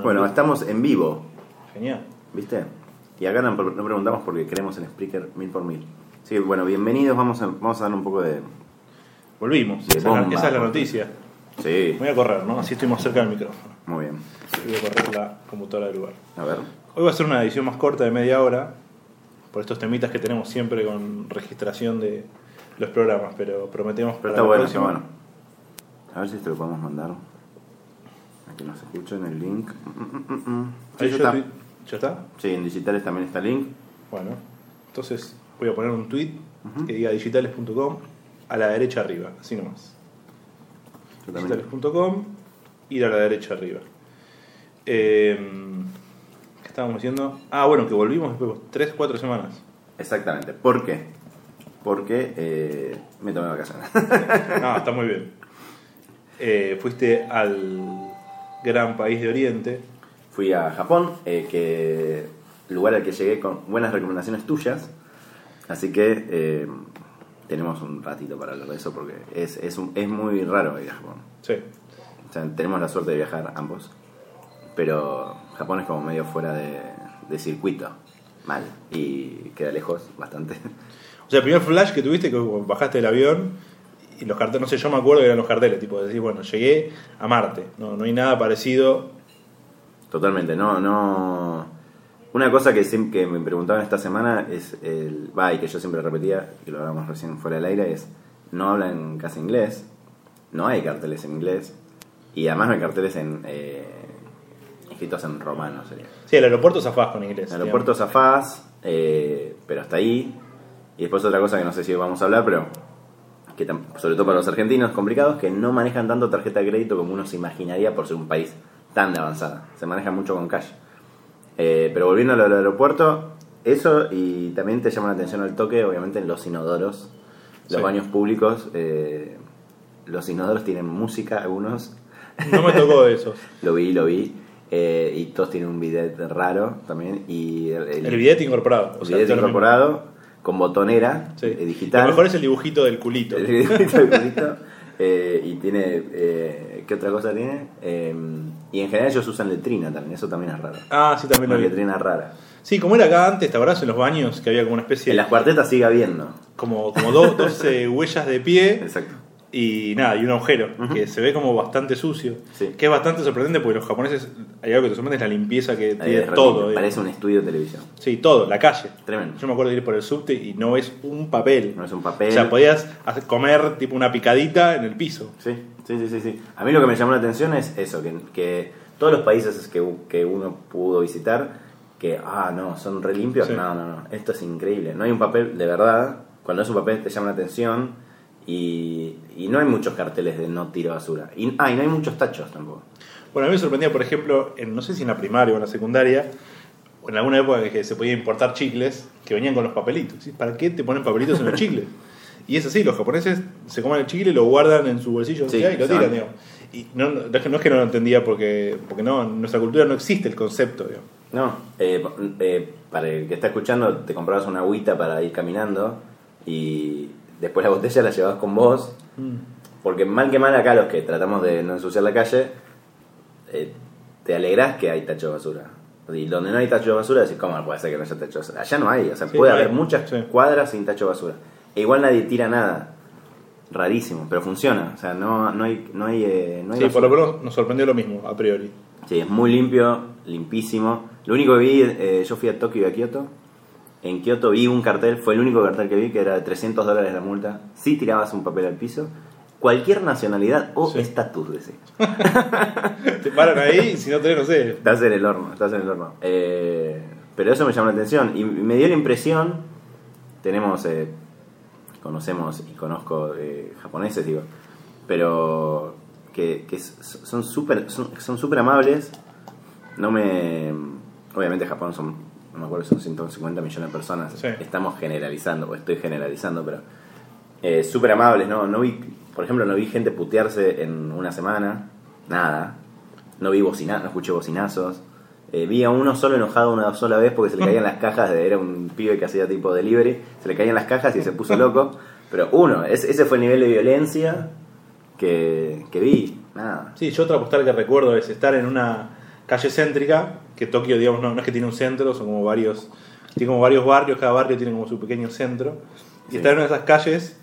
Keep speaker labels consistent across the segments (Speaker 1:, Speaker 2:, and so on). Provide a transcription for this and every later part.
Speaker 1: Bueno, estamos en vivo,
Speaker 2: Genial.
Speaker 1: ¿viste? Y acá no, no preguntamos porque queremos el Spreaker mil por mil. Sí, bueno, bienvenidos, vamos a, vamos a dar un poco de...
Speaker 2: Volvimos.
Speaker 1: De
Speaker 2: esa, es la-
Speaker 1: bomba,
Speaker 2: esa es la
Speaker 1: porque-
Speaker 2: noticia.
Speaker 1: Sí,
Speaker 2: Voy a correr, ¿no? Así estoy más cerca del micrófono.
Speaker 1: muy bien.
Speaker 2: Voy a correr la computadora del lugar.
Speaker 1: A ver.
Speaker 2: Hoy va a ser una edición más corta de media hora. Por estos temitas que tenemos siempre con registración de los programas. Pero prometemos
Speaker 1: Pero
Speaker 2: para
Speaker 1: está bueno, está
Speaker 2: próxima-
Speaker 1: bueno. A ver si esto lo podemos mandar. Que nos escuchen el link. Mm, mm, mm. Sí,
Speaker 2: Ahí
Speaker 1: ya está.
Speaker 2: ¿Ya está?
Speaker 1: Sí, en digitales también está el link.
Speaker 2: Bueno. Entonces voy a poner un tweet que diga digitales.com a la derecha arriba. Así nomás. Digitales.com ir a la derecha arriba. Eh, ¿Qué estábamos diciendo? Ah, bueno, que volvimos después de 3, 4 semanas.
Speaker 1: Exactamente. ¿Por qué? Porque eh, me tomé vacaciones.
Speaker 2: No, está muy bien. Eh, fuiste al gran país de Oriente.
Speaker 1: Fui a Japón, eh, que lugar al que llegué con buenas recomendaciones tuyas. Así que eh, tenemos un ratito para hablar de eso porque es, es, un- es muy raro ir a Japón.
Speaker 2: Sí.
Speaker 1: O sea, tenemos la suerte de viajar ambos. Pero Japón es como medio fuera de, de circuito. Mal. Y queda lejos bastante.
Speaker 2: O sea, el primer flash que tuviste, que bajaste del avión y los carteles, no sé, yo me acuerdo que eran los carteles, tipo, de decir, bueno, llegué a Marte. No, no hay nada parecido.
Speaker 1: Totalmente, no, no. Una cosa que, que me preguntaban esta semana es el. Va, y que yo siempre repetía, que lo hablamos recién fuera del aire, es. No hablan casi inglés, no hay carteles en inglés, y además no hay carteles en. eh, escritos en romano, sería.
Speaker 2: Sí, el aeropuerto zafás con inglés.
Speaker 1: El aeropuerto zafás, eh, pero hasta ahí. Y después otra cosa que no sé si vamos a hablar, pero que sobre todo para los argentinos complicados, que no manejan tanto tarjeta de crédito como uno se imaginaría por ser un país tan de avanzada. Se maneja mucho con cash. Eh, pero volviendo a lo del aeropuerto, eso y también te llama la atención al toque, obviamente, en los inodoros, los
Speaker 2: Sí.
Speaker 1: baños públicos. eh, los inodoros tienen música, algunos.
Speaker 2: No me tocó de esos.
Speaker 1: Lo vi, lo vi. eh, y todos tienen un bidet raro también. Y el, el-
Speaker 2: El bidet incorporado. O sea,
Speaker 1: bidet incorporado con botonera
Speaker 2: Sí.
Speaker 1: eh, digital.
Speaker 2: Lo mejor es el dibujito del culito.
Speaker 1: El dibujito del culito, eh, y tiene. Eh, ¿Qué otra cosa tiene? Eh, y en general ellos usan letrina también, eso también es raro.
Speaker 2: Ah, sí, también lo
Speaker 1: Una
Speaker 2: vi.
Speaker 1: letrina rara.
Speaker 2: Sí, como era acá antes, ¿te acordás en los baños que había como una especie
Speaker 1: En las cuartetas sigue habiendo.
Speaker 2: como, como dos, dos huellas de pie
Speaker 1: Exacto.
Speaker 2: Y nada, y un agujero, que se ve como bastante sucio.
Speaker 1: Sí.
Speaker 2: Que es bastante sorprendente porque los japoneses, hay algo que te sorprende, es la limpieza que
Speaker 1: Ahí
Speaker 2: tiene
Speaker 1: es
Speaker 2: todo. digamos.
Speaker 1: Parece un estudio de televisión.
Speaker 2: Sí, todo, la calle.
Speaker 1: Tremendo.
Speaker 2: Yo me acuerdo de ir por el subte y no ves un papel.
Speaker 1: No es un papel.
Speaker 2: O sea, podías hacer- comer tipo una picadita en el piso.
Speaker 1: Sí, sí, sí, sí, sí. A mí lo que me llamó la atención es eso, que, que todos los países que, que uno pudo visitar, que, ah, no, son re limpios.
Speaker 2: Sí.
Speaker 1: No, no, no, esto es increíble. No hay un papel de verdad. Cuando es un papel te llama la atención y, y no hay muchos carteles de no tiro basura. Y, ah, y no hay muchos tachos tampoco.
Speaker 2: Bueno, a mí me sorprendía, por ejemplo, en, no sé si en la primaria o en la secundaria, o en alguna época que se podía importar chicles que venían con los papelitos. ¿sí? ¿Para qué te ponen papelitos en los chicles? Y es así, los japoneses se comen el chicle, lo guardan en su bolsillo
Speaker 1: Sí,
Speaker 2: y lo tiran, digamos. Y no, no es que no lo entendía porque, porque no, en nuestra cultura no existe el concepto, digamos.
Speaker 1: No, eh, eh, para el que está escuchando, te comprabas una agüita para ir caminando y después la botella la llevabas con vos. Porque mal que mal acá los que tratamos de no ensuciar la calle, eh, te alegrás que hay tacho de basura. Y donde no hay tacho de basura, decís, ¿cómo puede ser que no haya tacho de basura? Allá no hay, o sea,
Speaker 2: Sí,
Speaker 1: puede
Speaker 2: no hay.
Speaker 1: haber muchas
Speaker 2: Sí.
Speaker 1: cuadras sin tacho de basura. E igual nadie tira nada. Rarísimo, pero funciona. O sea, no, no hay... No hay, eh, no hay
Speaker 2: Sí, por lo menos nos sorprendió lo mismo, a priori.
Speaker 1: Sí, es muy limpio, limpísimo. Lo único que vi, eh, yo fui a Tokio y a Kioto. En Kioto vi un cartel, fue el único cartel que vi, que era de 300 dólares la multa. Si tirabas un papel al piso, cualquier nacionalidad o
Speaker 2: Sí.
Speaker 1: estatus, decís.
Speaker 2: Te paran ahí y si no tenés, no sé.
Speaker 1: Estás en el horno, estás en el horno. Eh, pero eso me llamó la atención y me dio la impresión, tenemos, eh, conocemos y conozco eh, japoneses, digo, pero que, que son súper son, son súper amables. No me... Obviamente Japón son, no me acuerdo, son 150 millones de personas.
Speaker 2: Sí.
Speaker 1: Estamos generalizando, o estoy generalizando, pero eh, súper amables, ¿no? No vi, por ejemplo, no vi gente putearse en una semana, nada. No vi bocina, no escuché bocinazos. Eh, vi a uno solo enojado una sola vez porque se le caían las cajas, de- era un pibe que hacía tipo delivery, se le caían las cajas y se puso loco. Pero uno, es- ese fue el nivel de violencia que, que vi. Nada.
Speaker 2: Sí, yo otra postal que recuerdo es estar en una calle céntrica, que Tokio, digamos, no, no es que tiene un centro, son como varios, tiene como varios barrios, cada barrio tiene como su pequeño centro. Y
Speaker 1: Sí.
Speaker 2: está en una de esas calles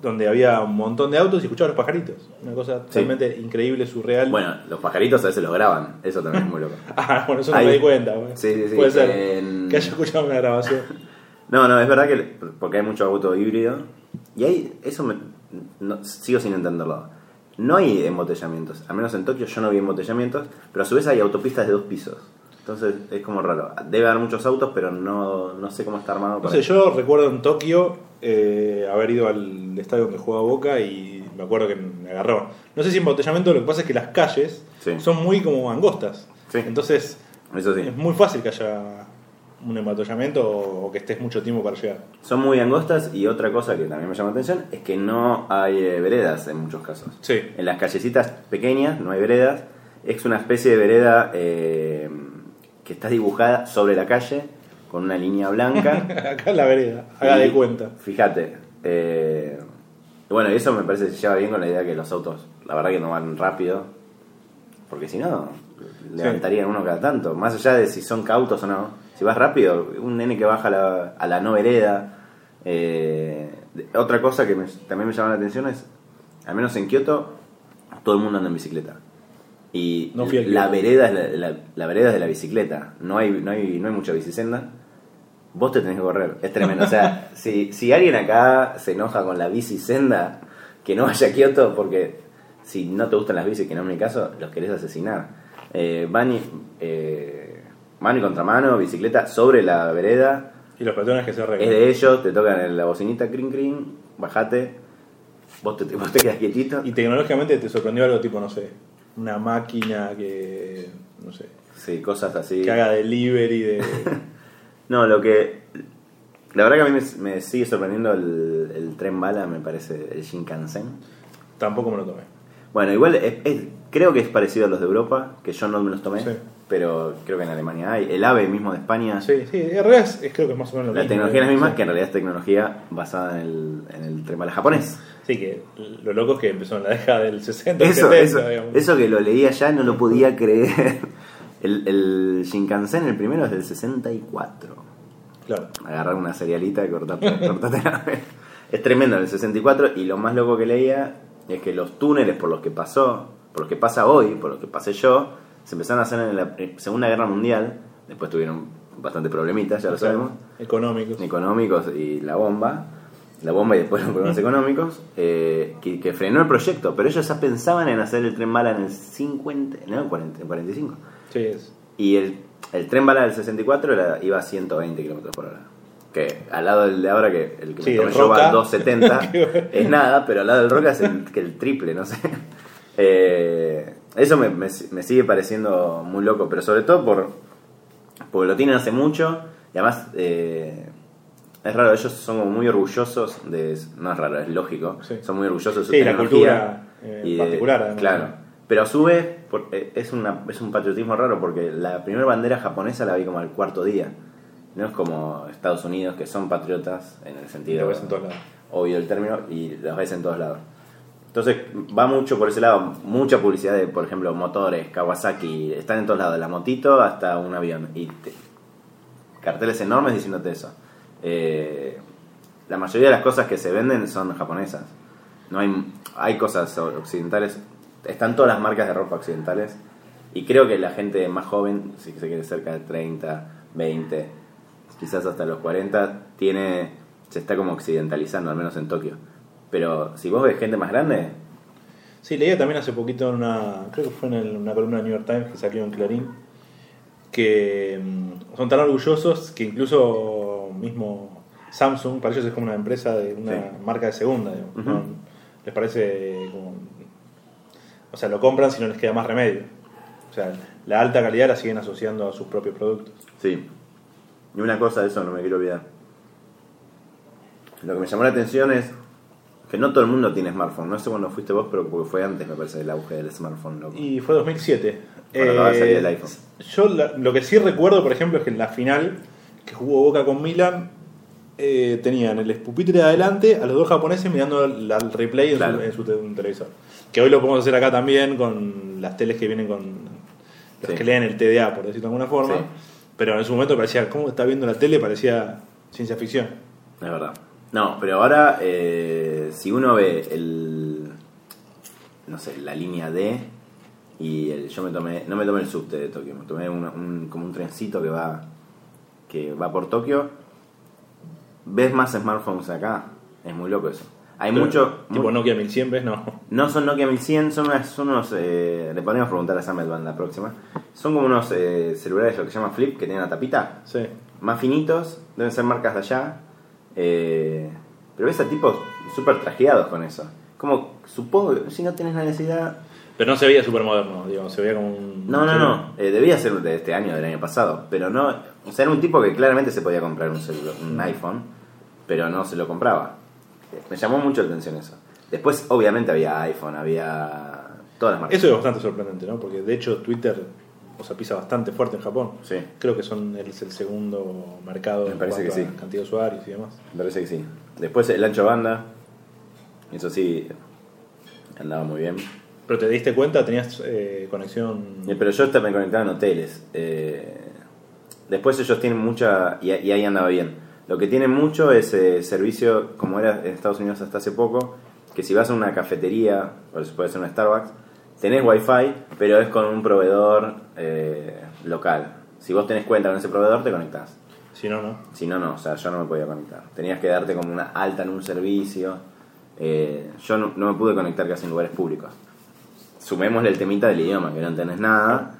Speaker 2: donde había un montón de autos y escuchaba los pajaritos. Una cosa
Speaker 1: Sí.
Speaker 2: realmente increíble, surreal.
Speaker 1: Bueno, los pajaritos a veces los graban, eso también es muy loco.
Speaker 2: Ah, bueno, eso no
Speaker 1: Ahí.
Speaker 2: me di cuenta.
Speaker 1: Sí, sí, sí,
Speaker 2: Puede ser
Speaker 1: en-
Speaker 2: que haya escuchado una grabación.
Speaker 1: No, no, es verdad que porque hay mucho auto híbrido y ahí eso me, no- sigo sin entenderlo. No hay embotellamientos, al menos en Tokio yo no vi embotellamientos, pero a su vez hay autopistas de dos pisos. Entonces es como raro. Debe haber muchos autos, pero no, no sé cómo está armado.
Speaker 2: No
Speaker 1: para
Speaker 2: sé,
Speaker 1: eso.
Speaker 2: yo recuerdo en Tokio eh, haber ido al estadio donde jugaba Boca y me acuerdo que me agarró. No sé si embotellamiento, lo que pasa es que las calles
Speaker 1: Sí.
Speaker 2: son muy como angostas.
Speaker 1: Sí.
Speaker 2: Entonces
Speaker 1: Eso sí.
Speaker 2: es muy fácil que haya un embotellamiento o, o que estés mucho tiempo para llegar.
Speaker 1: Son muy angostas y otra cosa que también me llama la atención es que no hay eh, veredas en muchos casos.
Speaker 2: Sí.
Speaker 1: En las callecitas pequeñas no hay veredas. Es una especie de vereda eh, que está dibujada sobre la calle con una línea blanca.
Speaker 2: Acá en la vereda, haga de cuenta.
Speaker 1: Fíjate. eh, bueno, y eso me parece que se lleva bien con la idea que los autos, la verdad que no van rápido. Porque si no, levantarían uno cada tanto. Más allá de si son cautos o no. Si vas rápido, un nene que baja a la, a la no vereda. eh, otra cosa que me- también me llama la atención es, al menos en Kioto, todo el mundo anda en bicicleta. Y
Speaker 2: No
Speaker 1: la vereda, es la, la- la vereda es de la bicicleta. No hay, no hay, no hay mucha bicisenda. Vos te tenés que correr. Es tremendo. O sea, si, si alguien acá se enoja con la bicisenda, que no vaya a Kioto porque si no te gustan las bicis, que no es mi caso, los querés asesinar. Eh, van y, eh, mano y contramano, bicicleta sobre la vereda.
Speaker 2: Y los peatones que se
Speaker 1: Es
Speaker 2: arreglan.
Speaker 1: de ellos, te tocan en la bocinita, crin crin, bajate. Vos te, vos te quedas quietito.
Speaker 2: Y tecnológicamente te sorprendió algo tipo, no sé, una máquina que, no sé,
Speaker 1: Sí, cosas así.
Speaker 2: que haga delivery de...
Speaker 1: No, lo que. La verdad que a mí me, me sigue sorprendiendo el, el tren bala, me parece, el Shinkansen.
Speaker 2: Tampoco me lo tomé.
Speaker 1: Bueno, igual es- es- creo que es parecido a los de Europa, que yo no me los tomé,
Speaker 2: Sí.
Speaker 1: Pero creo que en Alemania hay. El AVE mismo de España,
Speaker 2: Sí, sí, en realidad es, es- creo que es más o menos lo
Speaker 1: la
Speaker 2: mismo.
Speaker 1: tecnología es la misma,
Speaker 2: Sí.
Speaker 1: que en realidad es tecnología basada en el, en el tren bala japonés.
Speaker 2: Sí, que lo loco es que empezó en la década del 60,
Speaker 1: Eso,
Speaker 2: 70,
Speaker 1: eso,
Speaker 2: digamos.
Speaker 1: eso que lo leía ya no lo podía creer. El, el Shinkansen, el primero, es del 64.
Speaker 2: Claro.
Speaker 1: agarrar una cerealita y cortarte, cortarte la vena. Es tremendo en el 64 y lo más loco que leía es que los túneles por los que pasó, por los que pasa hoy, por los que pasé yo, se empezaron a hacer en la Segunda Guerra Mundial, después tuvieron bastante problemitas, ya lo sabemos,
Speaker 2: Económicos.
Speaker 1: económicos y la bomba, la bomba y después los problemas económicos, eh, que, que frenó el proyecto, pero ellos ya pensaban en hacer el tren bala en el 50, no, en 40, en 45.
Speaker 2: Sí, es.
Speaker 1: Y el, el tren bala del 64 era- iba a 120 kilómetros por hora. Que al lado del de ahora, que el que
Speaker 2: Sí,
Speaker 1: me tomé va a 270, es nada, pero al lado del Roca es el, que el triple, no sé. Eh, eso me, me- me sigue pareciendo muy loco, pero sobre todo por porque lo tienen hace mucho y además eh, es raro, ellos son como muy orgullosos de... No es raro, es lógico.
Speaker 2: Sí.
Speaker 1: Son muy orgullosos de su
Speaker 2: Sí, la
Speaker 1: tecnología
Speaker 2: cultura, eh,
Speaker 1: y de-
Speaker 2: particular, además.
Speaker 1: Claro. Pero a su vez por- eh, es, una, es un patriotismo raro porque la primera bandera japonesa la vi como al cuarto día. No es como Estados Unidos que son patriotas en el sentido
Speaker 2: lo ves en todos lados.
Speaker 1: obvio del término y los ves en todos lados. Entonces va mucho por ese lado, mucha publicidad de, por ejemplo, motores, Kawasaki, están en todos lados, la motito hasta un avión. Y te- carteles enormes diciéndote eso. Eh, la mayoría de las cosas que se venden son japonesas. No hay, hay cosas occidentales, están todas las marcas de ropa occidentales. Y creo que la gente más joven, si se quiere cerca de 30, 20, quizás hasta los 40, tiene se está como occidentalizando, al menos en Tokio. Pero si vos ves gente más grande,
Speaker 2: Sí, leía también hace poquito en una, creo que fue en el- una columna de New York Times que salió en Clarín, que mm, son tan orgullosos que incluso mismo Samsung, para ellos es como una empresa de una
Speaker 1: Sí.
Speaker 2: marca de segunda, digamos, les parece como... O sea, lo compran si no les queda más remedio. O sea, la alta calidad la siguen asociando a sus propios productos.
Speaker 1: Sí. Y una cosa de eso no me quiero olvidar. Lo que me llamó la atención es que no todo el mundo tiene smartphone. No sé cuándo fuiste vos, pero porque fue antes, me parece, el auge del smartphone. Loco.
Speaker 2: Y fue 2007.
Speaker 1: Cuando acaba de salir el iPhone.
Speaker 2: Yo la- lo que sí recuerdo, por ejemplo, es que en la final que jugó Boca con Milan, eh, tenían el pupitre de adelante a los dos japoneses mirando el, el replay en,
Speaker 1: Claro.
Speaker 2: su, en su te- un televisor. Que hoy lo podemos hacer acá también con las teles que vienen con los
Speaker 1: Sí.
Speaker 2: que leen el TDA, por decirlo de alguna forma.
Speaker 1: Sí.
Speaker 2: Pero en su momento parecía, ¿cómo está viendo la tele? Parecía ciencia ficción.
Speaker 1: Es verdad. No, pero ahora, eh, si uno ve el. No sé, la línea D. Y el, yo me tomé. No me tomé el subte de Tokio, me tomé un, un- como un trencito que va. que va por Tokio. Ves más smartphones acá. Es muy loco eso. Hay
Speaker 2: Pero,
Speaker 1: mucho.
Speaker 2: Tipo
Speaker 1: mu-
Speaker 2: Nokia 1100, ¿ves? No.
Speaker 1: no son Nokia 1100, son, unas- son unos. eh, le podríamos preguntar a Sam Edvan la próxima. Son como unos eh, celulares, lo que se llama Flip, que tienen la tapita
Speaker 2: Sí.
Speaker 1: más finitos, deben ser marcas de allá. Eh, pero ves a tipos súper trajeados con eso. Como, supongo que si no tienes la necesidad.
Speaker 2: Pero no se veía súper moderno, digamos, se veía como un...
Speaker 1: No, no, no. eh, debía ser de este año, del año pasado. Pero no. O sea, era un tipo que claramente se podía comprar un, celu- un iPhone, pero no se lo compraba. Eh, Me llamó mucho la atención eso. Después, obviamente, había iPhone, había. Todas las marcas.
Speaker 2: Eso es bastante sorprendente, ¿no? Porque de hecho Twitter, o sea, pisa bastante fuerte en Japón.
Speaker 1: Sí,
Speaker 2: Creo que son el, segundo mercado
Speaker 1: Me
Speaker 2: en
Speaker 1: parece
Speaker 2: cuanto
Speaker 1: que
Speaker 2: a
Speaker 1: sí.
Speaker 2: cantidad de usuarios y demás.
Speaker 1: me parece que sí. Después, el ancho banda. Eso sí, andaba muy bien.
Speaker 2: Pero te diste cuenta, tenías eh, conexión...
Speaker 1: Pero yo estaba conectado en hoteles. Eh, después ellos tienen mucha... Y, y ahí andaba bien. Lo que tienen mucho es eh, servicio, como era en Estados Unidos hasta hace poco, que si vas a una cafetería, o puede ser una Starbucks, tenés wifi, pero es con un proveedor eh, local. Si vos tenés cuenta con ese proveedor, te conectás.
Speaker 2: Si no, no.
Speaker 1: Si no, no, o sea, yo no me podía conectar. Tenías que darte como una alta en un servicio. Eh, yo no, no me pude conectar casi en lugares públicos. Sumémosle el temita del idioma, que no entendés nada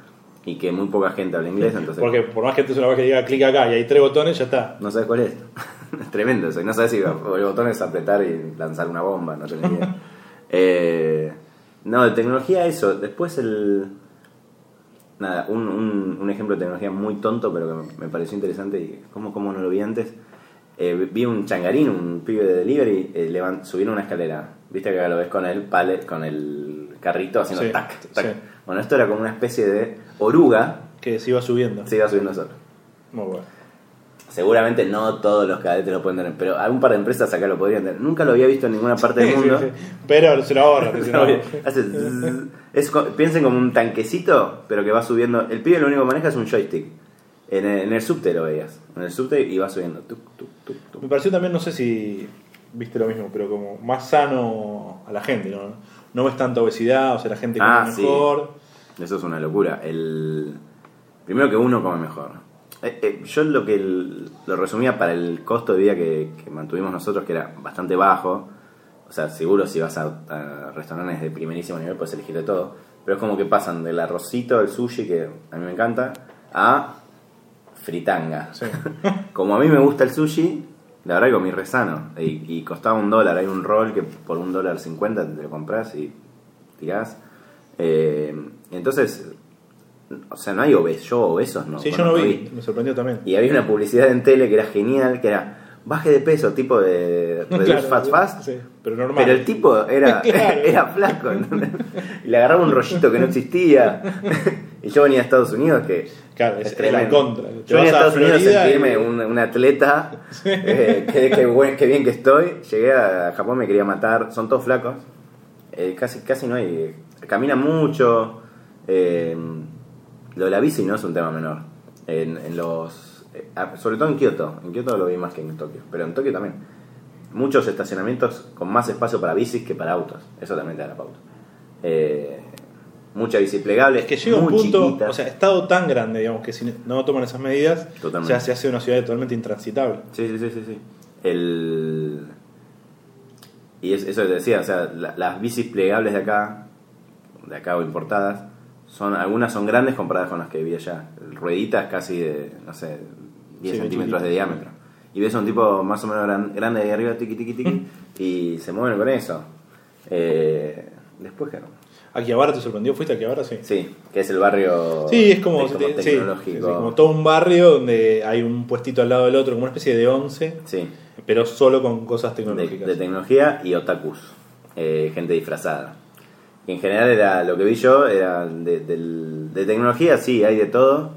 Speaker 1: y que muy poca gente habla inglés, entonces
Speaker 2: Porque por más que te una vez que diga clic acá y hay tres botones, ya está.
Speaker 1: no sabes cuál es. es tremendo eso. y No sabes si el botón es apretar y lanzar una bomba, no tenés idea. Eh, no, de tecnología eso. Después el... Nada, un, un, un ejemplo de tecnología muy tonto, pero que me, me pareció interesante y como, como no lo vi antes. Eh, vi un changarín, un pibe de delivery, eh, levan- subir una escalera. Viste que lo ves con el palet, con el carrito haciendo
Speaker 2: Sí,
Speaker 1: tac, tac.
Speaker 2: sí.
Speaker 1: Bueno, esto era como una especie de oruga,
Speaker 2: Que se iba subiendo.
Speaker 1: se iba subiendo solo.
Speaker 2: Muy bueno.
Speaker 1: Seguramente no todos los cadetes lo pueden tener, pero algún par de empresas acá lo podrían tener. Nunca lo había visto en ninguna parte del mundo.
Speaker 2: Pero se lo ahorra. se lo ahorra.
Speaker 1: Hace es piensen como un tanquecito, pero que va subiendo. El pibe lo único que maneja es un joystick. En el, en el subte lo veías. En el subte y va subiendo. Tuc, tuc, tuc, tuc.
Speaker 2: Me pareció también, no sé si viste lo mismo, pero como más sano a la gente, ¿no? No ves tanta obesidad, o sea, la gente come
Speaker 1: Ah, sí.
Speaker 2: mejor.
Speaker 1: Eso es una locura. El Primero que uno come mejor. Eh, eh, yo lo que el- lo resumía para el costo de vida que, que mantuvimos nosotros, que era bastante bajo. O sea, seguro si vas a, a restaurantes de primerísimo nivel puedes elegir de todo. Pero es como que pasan del arrocito, el sushi, que a mí me encanta, a fritanga.
Speaker 2: Sí.
Speaker 1: Como a mí me gusta el sushi, la verdad que comí re sano. Y, y costaba un dólar. Hay un roll que por un dólar cincuenta te lo compras y tirás. Eh, entonces, o sea, no hay obesos. Yo obesos no.
Speaker 2: sí, yo no vi, me sorprendió también.
Speaker 1: Y había una publicidad en tele que era genial, que era baje de peso, tipo de reduce
Speaker 2: Claro,
Speaker 1: fast.
Speaker 2: sí, pero normal.
Speaker 1: Pero el tipo era,
Speaker 2: Claro.
Speaker 1: era flaco. Y le agarraba un rollito que no existía. Y yo venía a Estados Unidos que.
Speaker 2: Claro, es- es la contra. Te
Speaker 1: Yo venía a Estados Unidos a sentirme
Speaker 2: y-
Speaker 1: un, un atleta. eh, qué, qué buen- qué bien que estoy. Llegué a Japón, me quería matar. Son todos flacos. Eh, casi, casi no hay. Caminan mucho. eh, lo de la bici no es un tema menor. En, en los. eh, ah, sobre todo en Kioto. En Kioto lo vi más que en Tokio. Pero en Tokio también. Muchos estacionamientos con más espacio para bicis que para autos. Eso también te da la pauta. Eh, mucha bici plegable.
Speaker 2: Es que llega un
Speaker 1: muy
Speaker 2: punto,
Speaker 1: chiquita.
Speaker 2: o sea, estado tan grande, digamos, que si no toman esas medidas,
Speaker 1: Totalmente.
Speaker 2: ya se hace una ciudad totalmente intransitable.
Speaker 1: Sí, sí, sí, sí, sí. El... Y es- eso que te decía, o sea, la- las bicis plegables de acá, de acá o importadas, son algunas son grandes comparadas con las que vi allá. Rueditas casi de, no sé, 10
Speaker 2: Sí,
Speaker 1: centímetros de diámetro. Y ves a un tipo más o menos gran- grande de ahí arriba, tiqui, tiqui, tiqui, y se mueven con eso. Eh, después, claro.
Speaker 2: Akihabara te sorprendió, ¿fuiste a Akihabara? Sí.
Speaker 1: Sí, que es el barrio
Speaker 2: Sí, es como,
Speaker 1: como
Speaker 2: sí, sí,
Speaker 1: tecnológico.
Speaker 2: sí, como todo un barrio donde hay un puestito al lado del otro, como una especie de once,
Speaker 1: Sí.
Speaker 2: pero solo con cosas
Speaker 1: de,
Speaker 2: tecnológicas.
Speaker 1: de tecnología y otakus, eh, gente disfrazada. En general era lo que vi yo, era de, del- de tecnología, sí, hay de todo.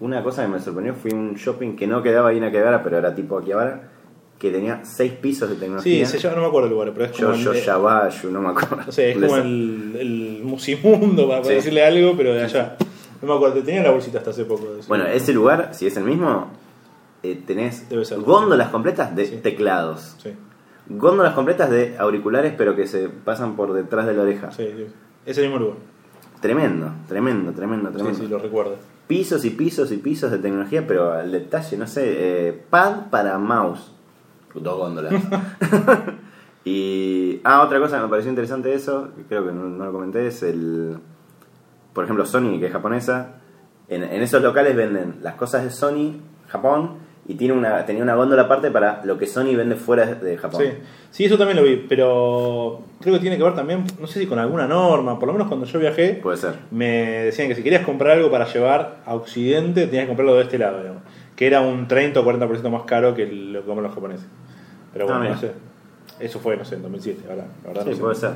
Speaker 1: Una cosa que me sorprendió fue un shopping que no quedaba ahí en Akihabara, pero era tipo Akihabara, que tenía seis pisos de
Speaker 2: sí,
Speaker 1: tecnología.
Speaker 2: se llama, no me acuerdo el lugar, pero es como.
Speaker 1: Yo, yo,
Speaker 2: el-
Speaker 1: Yabayu, no me acuerdo.
Speaker 2: no sé, es
Speaker 1: De
Speaker 2: como el, el musimundo, para
Speaker 1: Sí.
Speaker 2: decirle algo, pero de allá. No me acuerdo, tenía la bolsita hasta hace poco. de.
Speaker 1: Bueno, ese lugar, si es el mismo, eh, tenés góndolas completas de
Speaker 2: Sí.
Speaker 1: teclados.
Speaker 2: Sí,
Speaker 1: Góndolas completas de auriculares, pero que se pasan por detrás de la oreja.
Speaker 2: sí, sí. Ese mismo lugar.
Speaker 1: Tremendo, tremendo, tremendo,
Speaker 2: Sí,
Speaker 1: tremendo.
Speaker 2: sí, lo recuerdo.
Speaker 1: Pisos y pisos y pisos de tecnología, pero al detalle, no sé, eh, pad para mouse. Dos góndolas. y. Ah, otra cosa que me pareció interesante eso, que creo que no, no lo comenté, es el. Por ejemplo, Sony, que es japonesa. En, en esos locales venden las cosas de Sony, Japón, y tiene una, tenía una góndola aparte para lo que Sony vende fuera de Japón.
Speaker 2: Sí. sí, eso también lo vi, pero creo que tiene que ver también, no sé si con alguna norma, por lo menos cuando yo viajé,
Speaker 1: Puede ser.
Speaker 2: me decían que si querías comprar algo para llevar a Occidente, tenías que comprarlo de este lado, digamos. Que era un 30 o 40% más caro que lo que comen los japoneses. Pero bueno,
Speaker 1: Ah,
Speaker 2: no sé. Eso fue, no sé, en 2007, ahora, la verdad
Speaker 1: Sí,
Speaker 2: no sé.
Speaker 1: puede ser.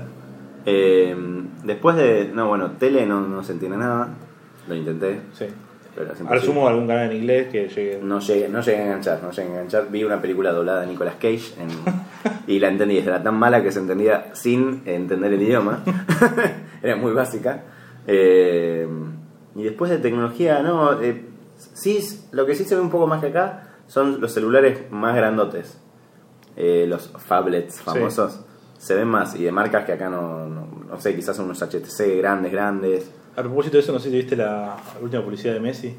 Speaker 1: Eh, después de. No, bueno, tele no, no se entiende nada. Lo intenté.
Speaker 2: Sí.
Speaker 1: Pero es
Speaker 2: Al sumo algún canal en inglés que llegue.
Speaker 1: No llegué, no llegué a enganchar, no llegué a enganchar. Vi una película doblada de Nicolas Cage en- y la entendí. Era tan mala que se entendía sin entender el idioma. Era muy básica. Eh, y después de tecnología, no. eh, sí, lo que sí se ve un poco más que acá son los celulares más grandotes. Eh, los phablets famosos. Se ven más y de marcas que acá no, no, no sé, quizás son unos HTC grandes, grandes.
Speaker 2: A propósito de eso, no sé si viste la última publicidad de Messi.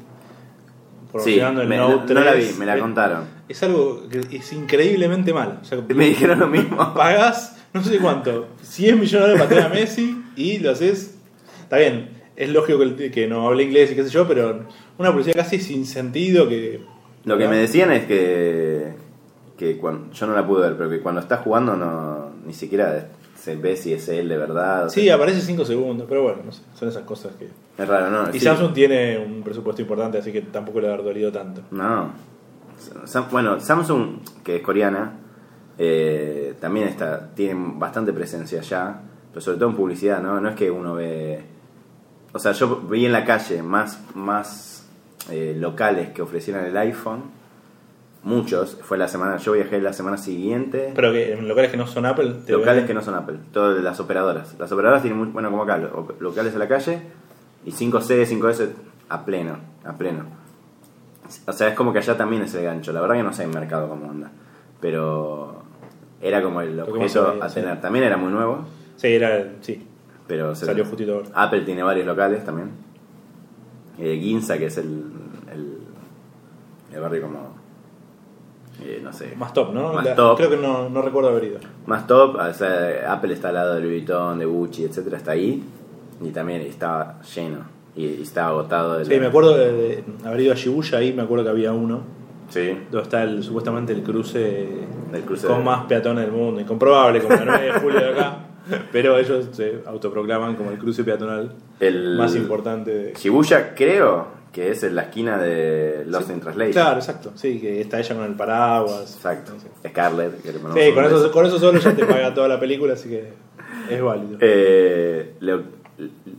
Speaker 1: Sí,
Speaker 2: el
Speaker 1: me-
Speaker 2: Note
Speaker 1: no la
Speaker 2: 3.
Speaker 1: vi, me la contaron.
Speaker 2: Es algo que es increíblemente malo. O sea,
Speaker 1: Me dijeron lo mismo.
Speaker 2: pagás, no sé cuánto, 100 millones de dólares para tener a Messi y lo haces. Está bien, es lógico que, no hable inglés y qué sé yo, pero una publicidad casi sin sentido que.
Speaker 1: Lo que me decían es que, que cuando, yo no la pude ver, pero que cuando está jugando no ni siquiera se ve si es él de verdad. o
Speaker 2: Sí, aparece 5 segundos, pero bueno, no sé, son esas cosas que.
Speaker 1: es raro, ¿no?
Speaker 2: Y
Speaker 1: Sí.
Speaker 2: Samsung tiene un presupuesto importante, así que tampoco le va a haber dolido tanto.
Speaker 1: No. Sam- bueno, Samsung, que es coreana, eh, también está tiene bastante presencia allá, pero sobre todo en publicidad, ¿no? No es que uno ve... O sea, yo vi en la calle más, más eh, locales que ofrecieran el iPhone, muchos, fue la semana, yo viajé la semana siguiente.
Speaker 2: Pero que en locales que no son Apple, te
Speaker 1: locales
Speaker 2: ven-
Speaker 1: que no son Apple, todas las operadoras. Las operadoras tienen muy, bueno, como acá, lo- locales a la calle y 5C, 5S a pleno, a pleno. O sea, es como que allá también es el gancho. La verdad que no sé en mercado cómo anda, pero era como el objeto a
Speaker 2: sí.
Speaker 1: tener. También era muy nuevo,
Speaker 2: Sí, era. Sí,
Speaker 1: pero se-
Speaker 2: salió justito ahora.
Speaker 1: Apple tiene varios locales también. Eh, Ginza, que es el, el, el barrio como, no sé,
Speaker 2: Más top, ¿no?
Speaker 1: Más
Speaker 2: La-
Speaker 1: top.
Speaker 2: Creo que no, no recuerdo haber ido.
Speaker 1: más top, o sea, Apple está al lado de Louis Vuitton, de Gucci, etcétera, está ahí y también estaba lleno y, y estaba agotado. de
Speaker 2: Sí,
Speaker 1: la-
Speaker 2: me acuerdo de, de haber ido a Shibuya, ahí me acuerdo que había uno,
Speaker 1: Sí,
Speaker 2: donde está el, supuestamente el cruce,
Speaker 1: del cruce
Speaker 2: con
Speaker 1: de-
Speaker 2: más peatones del mundo, incomprobable, como el 9 de julio de acá, pero ellos se autoproclaman como el cruce peatonal
Speaker 1: el
Speaker 2: más importante de...
Speaker 1: Shibuya creo que es en la esquina de Lost
Speaker 2: Sí,
Speaker 1: in Translation.
Speaker 2: Claro, exacto, sí, que está ella con el paraguas.
Speaker 1: Exacto.
Speaker 2: Sí,
Speaker 1: Scarlett, que le
Speaker 2: Sí, con eso, con eso solo ya te paga toda la película, así que es válido.
Speaker 1: Eh, lo-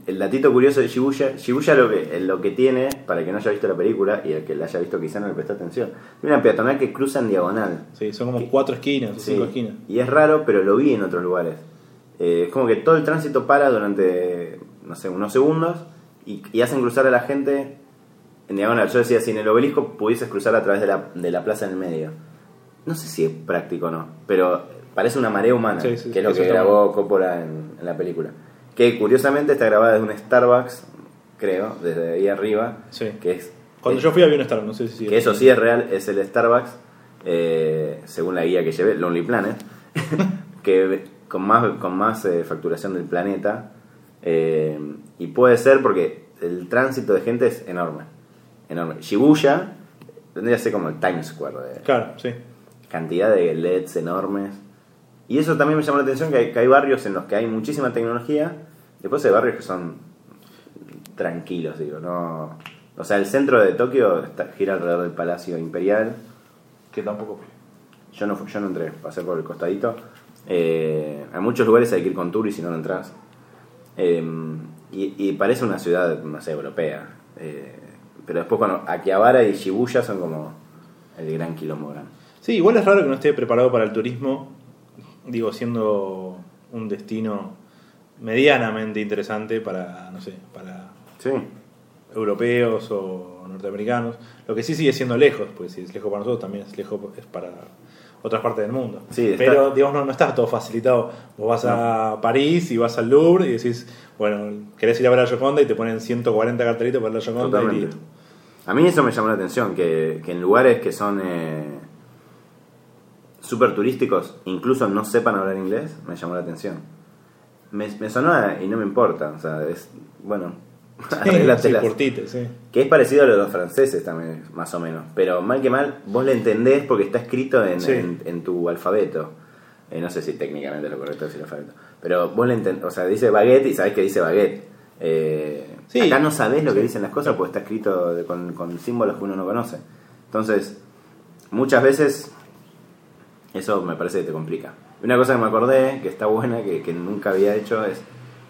Speaker 1: el datito curioso de Shibuya, Shibuya lo que, lo que tiene, para el que no haya visto la película y el que la haya visto quizá no le prestó atención, tiene una peatonal que cruza en diagonal.
Speaker 2: Sí, son como cuatro esquinas,
Speaker 1: Sí,
Speaker 2: cinco esquinas.
Speaker 1: Y es raro, pero lo vi en otros lugares. Eh, es como que todo el tránsito para durante, no sé, unos segundos y, y hacen cruzar a la gente en diagonal. Yo decía, si en el obelisco pudieses cruzar a través de la, de la plaza en el medio. No sé si es práctico o no, pero parece una marea humana,
Speaker 2: Sí, sí,
Speaker 1: que es lo que grabó Coppola en, en la película. Que curiosamente está grabada desde un Starbucks, creo, desde ahí arriba,
Speaker 2: Sí.
Speaker 1: que es...
Speaker 2: Cuando
Speaker 1: que-
Speaker 2: yo fui había un Star, no sé si...
Speaker 1: que eso sí es real, es el Starbucks, eh, según la guía que llevé, Lonely Planet, que con más, con más eh, facturación del planeta. eh, y puede ser porque el tránsito de gente es enorme. Enorme. Shibuya tendría que ser como el Times Square, de
Speaker 2: Claro, sí.
Speaker 1: cantidad de LEDs enormes. Y eso también me llamó la atención, que hay, que hay barrios en los que hay muchísima tecnología, después hay barrios que son tranquilos, digo, no... O sea, el centro de Tokio está- gira alrededor del Palacio Imperial,
Speaker 2: Que tampoco fui.
Speaker 1: yo no, yo no entré, pasé por el costadito. Eh, a muchos lugares hay que ir con tour y si no, no entras. Eh, y, y parece una ciudad, no sé, europea. Eh, pero después cuando Akihabara y Shibuya son como el gran quilombo grande.
Speaker 2: Sí, igual es raro que no esté preparado para el turismo, digo, siendo un destino medianamente interesante para, no sé, para,
Speaker 1: Sí,
Speaker 2: europeos o norteamericanos. Lo que sí sigue siendo lejos, pues si es lejos para nosotros, también es lejos es para otras partes del mundo.
Speaker 1: Sí, está-
Speaker 2: Pero, digamos, no, no está todo facilitado. Vos vas a París y vas al Louvre y decís, bueno, querés ir a ver a la Gioconda y te ponen 140 cartelitos para la Gioconda y listo.
Speaker 1: A mí eso me llamó la atención, que, que en lugares que son eh, súper turísticos, incluso no sepan hablar inglés, me llamó la atención. Me, me sonó a- y no me importa, o sea, es, bueno,
Speaker 2: Sí, sí.
Speaker 1: Que es parecido a lo de los franceses también, más o menos. Pero mal que mal, vos le entendés porque está escrito en,
Speaker 2: Sí.
Speaker 1: en- en tu alfabeto. Eh, no sé si técnicamente lo correcto es decir alfabeto. Pero vos le entendés, o sea, dice baguette y sabés que dice baguette. Eh,
Speaker 2: Sí.
Speaker 1: Acá no sabés lo que dicen las cosas porque está escrito de- con, con símbolos que uno no conoce. Entonces, muchas veces eso me parece que te complica. Una cosa que me acordé, que está buena, que, que nunca había hecho, es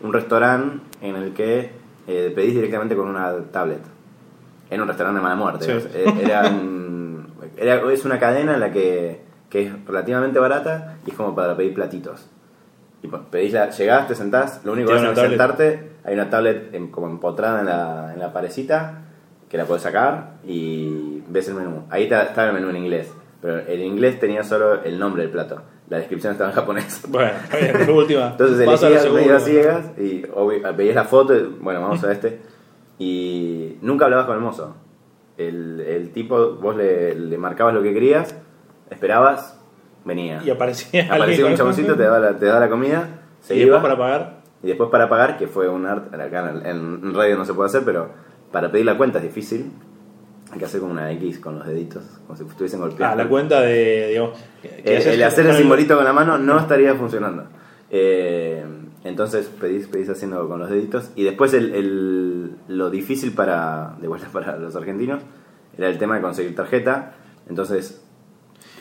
Speaker 1: un restaurante en el que eh, pedís directamente con una tablet. Era un restaurante de mala muerte.
Speaker 2: Sí.
Speaker 1: eh, Era, era- es una cadena en la que, que es relativamente barata y es como para pedir platitos. Y pedís la, llegás, te sentás, lo único que haces es sentarte, hay una tablet en- como empotrada en la, en la parecita que la puedes sacar y ves el menú. Ahí está, estaba el menú en inglés, pero el inglés tenía solo el nombre del plato. La descripción estaba en japonés.
Speaker 2: Bueno, bien, última.
Speaker 1: Entonces elegías medio ciegas y veías la foto, y, bueno, vamos a este. Y nunca hablabas con el mozo. El, el tipo, vos le, le marcabas lo que querías, esperabas, venía.
Speaker 2: Y aparecía,
Speaker 1: Aparecía un chaboncito, te daba la, te daba la comida, se
Speaker 2: y
Speaker 1: iba.
Speaker 2: después para pagar.
Speaker 1: Y después para pagar, que fue un arte, acá en, en radio no se puede hacer, pero para pedir la cuenta es difícil. Hay que hacer como una X con los deditos, como si estuviesen golpeados.
Speaker 2: Ah, la cuenta de, digamos... que- que
Speaker 1: Eh,
Speaker 2: haces-
Speaker 1: el hacer el simbolito con la mano no estaría funcionando. Eh, entonces pedís, pedís haciendo con los deditos. Y después el, el- lo difícil para, de vuelta para los argentinos, era el tema de conseguir tarjeta. Entonces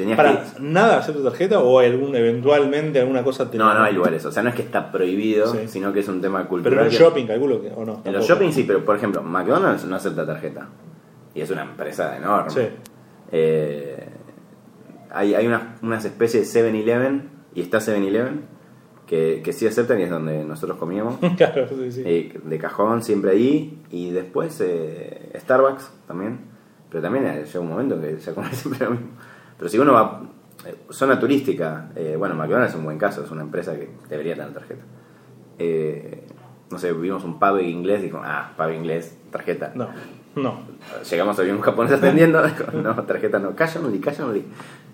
Speaker 1: tenías
Speaker 2: Para,
Speaker 1: que...
Speaker 2: ¿nada acepta tarjeta o algún eventualmente alguna cosa te
Speaker 1: No, no hay lugares. O sea, no es que está prohibido,
Speaker 2: Sí.
Speaker 1: sino que es un tema cultural.
Speaker 2: Pero en el shopping, calculo que, o no.
Speaker 1: En los shopping sí, pero por ejemplo, McDonald's no acepta tarjeta. Y es una empresa enorme.
Speaker 2: Sí.
Speaker 1: Eh, hay hay unas, unas especies de 7-Eleven, y está 7-Eleven, que, que sí aceptan y es donde nosotros comíamos.
Speaker 2: claro, sí, sí.
Speaker 1: Eh, de cajón, siempre ahí. Y después eh, Starbucks también. Pero también eh, llega un momento que ya come siempre lo mismo. Pero si uno va. eh, zona turística, eh, bueno, McDonald's es un buen caso, es una empresa que debería tener tarjeta. Eh, no sé, vimos un pub inglés y dijo, ah, pub inglés, tarjeta.
Speaker 2: No, no.
Speaker 1: Llegamos a ver un japonés atendiendo, no, tarjeta no, cash only.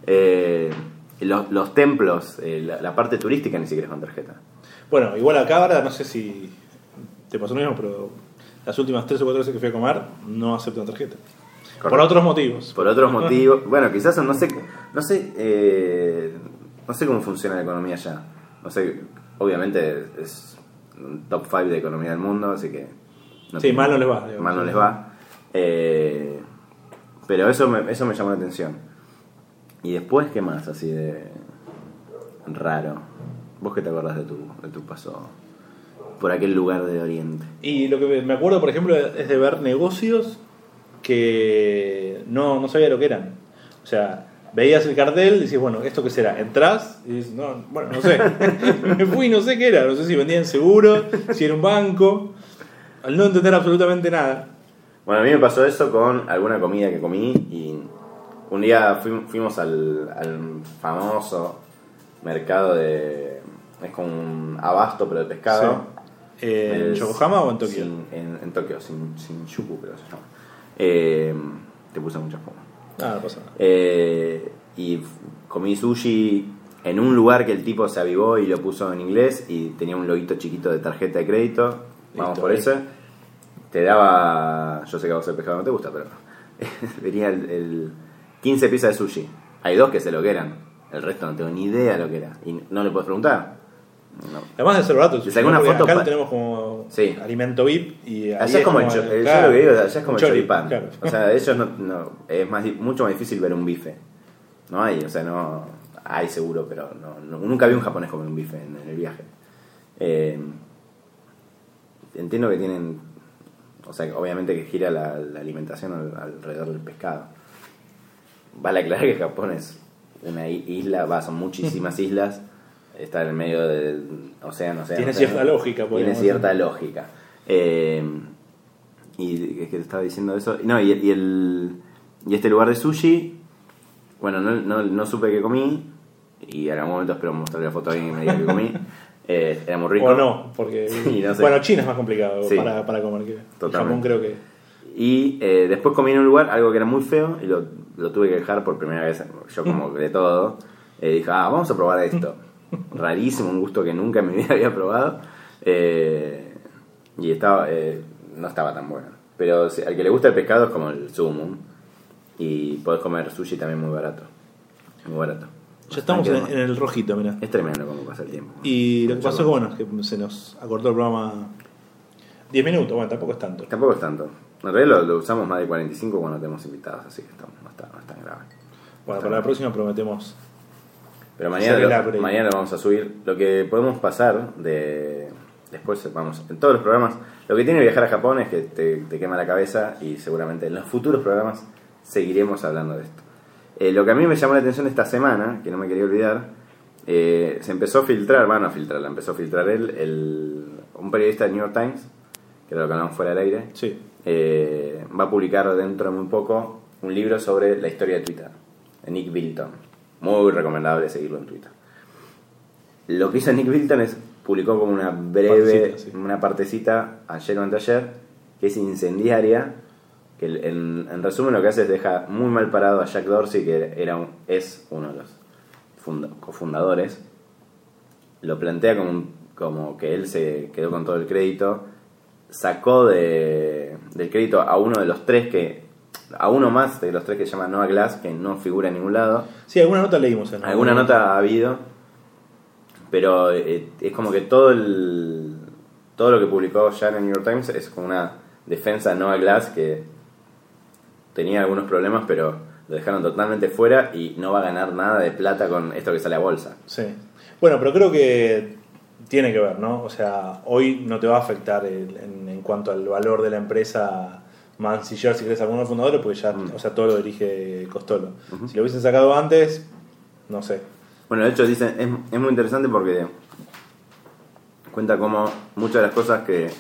Speaker 1: Eh, los, los templos, la, la parte turística ni siquiera es con tarjeta.
Speaker 2: Bueno, igual acá ahora, no sé si te pasó lo mismo, pero las últimas tres o cuatro veces que fui a comer no aceptan tarjeta. Por otros motivos.
Speaker 1: Por otros motivos, bueno, quizás no sé, no sé, eh, no sé cómo funciona la economía allá. No sé, obviamente es un top 5 de economía del mundo, así que
Speaker 2: Sí, mal no les va,
Speaker 1: mal no les va. Eh, pero eso me, eso me llamó la atención. Y después, ¿qué más así de raro? ¿Vos qué te acordás de tu, de tu paso por aquel lugar de Oriente?
Speaker 2: Y lo que me acuerdo, por ejemplo, es de ver negocios que no, no sabía lo que eran. O sea, veías el cartel y decís, bueno, ¿esto qué será? Entrás y dices, no, bueno, no sé. me fui y no sé qué era. No sé si vendían seguros, si era un banco. Al no entender absolutamente nada.
Speaker 1: Bueno, a mí me pasó eso con alguna comida que comí y un día fuim- fuimos al, al famoso mercado de... es como un abasto pero de pescado.
Speaker 2: Eh, ¿En Yokohama o en Tokio?
Speaker 1: Sin- en, en Tokio, sin, Shinjuku creo que se llama. Eh, te puse mucha fuma.
Speaker 2: Ah, no pasa nada.
Speaker 1: Eh, y comí sushi en un lugar que el tipo se avivó y lo puso en inglés y tenía un loguito chiquito de tarjeta de crédito. Vamos
Speaker 2: Listo,
Speaker 1: por
Speaker 2: ahí.
Speaker 1: ese. Te daba. Yo sé que a vos el pescado no te gusta, pero. venía el, el 15 piezas de sushi. Hay dos que se lo que eran. El resto no tengo ni idea lo que era. Y no le puedes preguntar. No.
Speaker 2: Además de ser barato, el
Speaker 1: Le
Speaker 2: sushi,
Speaker 1: saqué una foto
Speaker 2: acá lo tenemos como
Speaker 1: Sí.
Speaker 2: alimento VIP y
Speaker 1: Allá es como el, cho-
Speaker 2: el-
Speaker 1: yo lo que digo, allá es como el
Speaker 2: chori,
Speaker 1: choripán.
Speaker 2: claro.
Speaker 1: O sea, ellos no, no- es más, mucho más difícil ver un bife. No hay, o sea, no hay seguro, pero no, no- nunca vi un japonés comer un bife en, en el viaje. Eh, entiendo que tienen, o sea, obviamente que gira la, la alimentación al- alrededor del pescado. Vale aclarar que Japón es una isla, va, son muchísimas islas, está en el medio del océano, océano,
Speaker 2: Tiene
Speaker 1: océano.
Speaker 2: cierta lógica,
Speaker 1: Tiene cierta
Speaker 2: decir.
Speaker 1: lógica. Eh, Y es que te estaba diciendo eso. No, y, y el. Y este lugar de sushi. Bueno, no, no, no supe que comí. Y en algún momento espero mostrarle la foto a alguien que me diga que comí. Eh, era muy rico.
Speaker 2: O no, porque.
Speaker 1: Sí, no sé.
Speaker 2: Bueno, China es más complicado
Speaker 1: Sí.
Speaker 2: para, para comer que.
Speaker 1: Totalmente.
Speaker 2: Japón creo que.
Speaker 1: Y eh, después comí en un lugar algo que era muy feo y lo, lo tuve que dejar por primera vez. Yo, como de todo, eh, dije, ah, vamos a probar esto. Rarísimo, un gusto que nunca en mi vida había probado. Eh, y estaba eh, no estaba tan bueno. Pero si- al que le gusta el pescado es como el sumo. Y podés comer sushi también muy barato. Muy barato.
Speaker 2: Ya estamos en, el rojito, mira.
Speaker 1: Es tremendo cómo pasa el tiempo.
Speaker 2: Y lo que pasó es que, bueno, que se nos acortó el programa 10 minutos, bueno, tampoco es tanto.
Speaker 1: Tampoco es tanto. En realidad lo, lo usamos más de 45 cuando tenemos invitados, así que estamos, no, está, no es tan grave.
Speaker 2: Bueno, para la próxima prometemos.
Speaker 1: Pero mañana, lo, mañana lo vamos a subir. Lo que podemos pasar de. Después, vamos, en todos los programas. Lo que tiene viajar a Japón es que te, te quema la cabeza y seguramente en los futuros programas seguiremos hablando de esto. Eh, lo que a mí me llamó la atención esta semana, que no me quería olvidar, eh, se empezó a filtrar, bueno, a filtrar, la empezó a filtrar él, el, un periodista del New York Times, que era lo que hablamos fuera del aire,
Speaker 2: Sí.
Speaker 1: eh, va a publicar dentro de muy poco un libro sobre la historia de Twitter, de Nick Bilton. Muy recomendable seguirlo en Twitter. Lo que hizo Nick Bilton es publicó como una breve,
Speaker 2: Partecita, sí.
Speaker 1: una partecita ayer o anteayer, que es incendiaria, que en, en resumen lo que hace es deja muy mal parado a Jack Dorsey, que era un- es uno de los funda- cofundadores, lo plantea como, como que él se quedó con todo el crédito, sacó de, del crédito a uno de los tres que, a uno más de los tres que se llama Noah Glass, que no figura en ningún lado.
Speaker 2: Sí, alguna nota leímos en
Speaker 1: Alguna nota ha habido, pero eh, es como que todo el todo lo que publicó ya en el New York Times es como una defensa de Noah Glass que tenía algunos problemas, pero lo dejaron totalmente fuera y no va a ganar nada de plata con esto que sale a bolsa.
Speaker 2: Sí. Bueno, pero creo que tiene que ver, ¿no? O sea, hoy no te va a afectar el- en, en cuanto al valor de la empresa Manciller, si querés, alguno de los fundadores, porque ya,
Speaker 1: Mm.
Speaker 2: o sea, todo lo dirige Costolo. Si lo hubiesen sacado antes, no sé.
Speaker 1: Bueno, de hecho dicen, es, es muy interesante porque cuenta cómo muchas de las cosas que,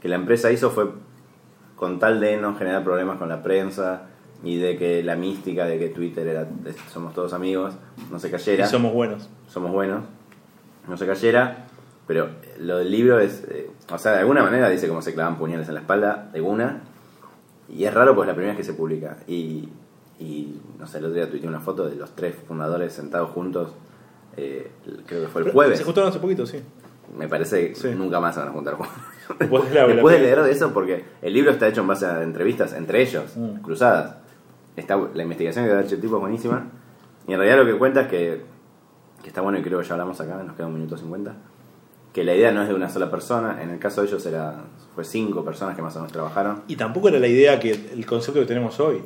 Speaker 1: que la empresa hizo fue con tal de no generar problemas con la prensa y de que la mística de que Twitter era de- somos todos amigos no se
Speaker 2: Y
Speaker 1: cayera,
Speaker 2: somos buenos.
Speaker 1: somos buenos, no se cayera, pero lo del libro es, eh, o sea, de alguna manera dice cómo se clavan puñales en la espalda de una y es raro pues la primera vez que se publica y, y no sé, el otro día tuiteé una foto de los tres fundadores sentados juntos, eh, creo que fue el
Speaker 2: Pero
Speaker 1: jueves.
Speaker 2: Se juntaron hace poquito, sí.
Speaker 1: Me parece que
Speaker 2: Sí.
Speaker 1: nunca más se van a juntar.
Speaker 2: Después de la-
Speaker 1: Después de leer de eso, porque el libro está hecho en base a entrevistas entre ellos,
Speaker 2: Mm.
Speaker 1: cruzadas. Está, la investigación que ha hecho el tipo es buenísima. Y en realidad lo que cuenta es que, que está bueno y creo que ya hablamos acá, nos queda un minuto cincuenta. Que la idea no es de una sola persona, en el caso de ellos era, fue cinco personas que más o menos trabajaron.
Speaker 2: Y tampoco era la idea que el concepto que tenemos hoy.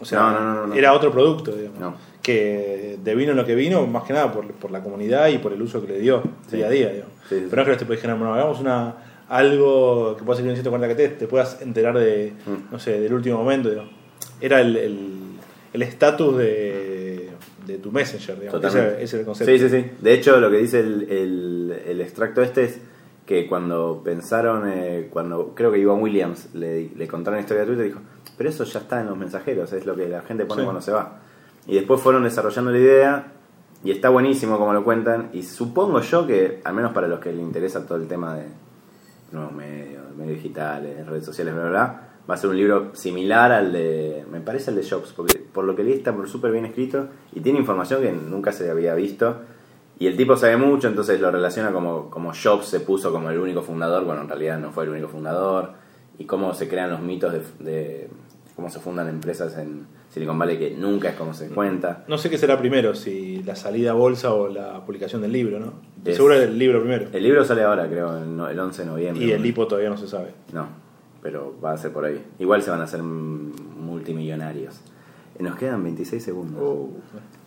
Speaker 2: O sea,
Speaker 1: No, no,
Speaker 2: era otro producto, digamos. Que de vino lo que vino, más que nada por, por la comunidad y por el uso que le dio
Speaker 1: Sí.
Speaker 2: día a día. digamos.
Speaker 1: Sí, sí,
Speaker 2: Pero no es que te dijeran, bueno, hagamos una, algo que pueda ser un 140 que te, te puedas enterar de,
Speaker 1: Mm.
Speaker 2: no sé, del último momento. digamos. Era el el- el estatus de, de tu messenger, digamos. Ese, ese es el concepto.
Speaker 1: Sí, sí, sí. De hecho, lo que dice el, el- el extracto este es que cuando pensaron, eh, cuando creo que Ivan Williams le, le contaron la historia de Twitter, dijo, pero eso ya está en los mensajeros, es lo que la gente pone
Speaker 2: Sí.
Speaker 1: cuando se va. Y después fueron desarrollando la idea y está buenísimo como lo cuentan. Y supongo yo que, al menos para los que les interesa todo el tema de nuevos medios, medios digitales, redes sociales, bla, bla, bla, va a ser un libro similar al de, me parece el de Jobs, porque por lo que leí está súper bien escrito y tiene información que nunca se había visto. Y el tipo sabe mucho, entonces lo relaciona como, como Jobs se puso como el único fundador, bueno, en realidad no fue el único fundador, y cómo se crean los mitos de, de cómo se fundan empresas en Silicon Valley, que nunca es como se cuenta.
Speaker 2: No sé qué será primero, si la salida a bolsa o la publicación del libro, ¿no?
Speaker 1: Es-
Speaker 2: Seguro el libro primero.
Speaker 1: El libro sale ahora, creo, el 11 de noviembre.
Speaker 2: Y el hipo todavía no se sabe.
Speaker 1: No, pero va a ser por ahí. Igual se van a hacer multimillonarios. Eh, Nos quedan 26 segundos.
Speaker 2: Oh.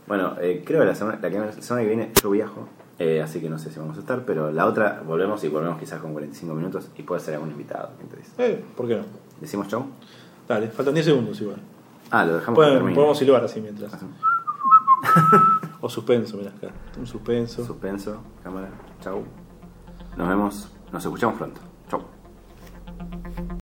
Speaker 1: Bueno, eh, creo que la semana, la que, la semana que viene yo viajo, eh, así que no sé si vamos a estar, pero la otra volvemos y volvemos quizás con 45 minutos y puede ser algún invitado. ¿quién te dice?
Speaker 2: Eh, ¿Por qué no?
Speaker 1: ¿Decimos chau?
Speaker 2: Dale, faltan 10 segundos igual.
Speaker 1: Ah, lo dejamos
Speaker 2: Pueden- podemos silbar así mientras. O suspenso, mira acá. Un suspenso.
Speaker 1: Suspenso, cámara, chau. Nos vemos, nos escuchamos pronto.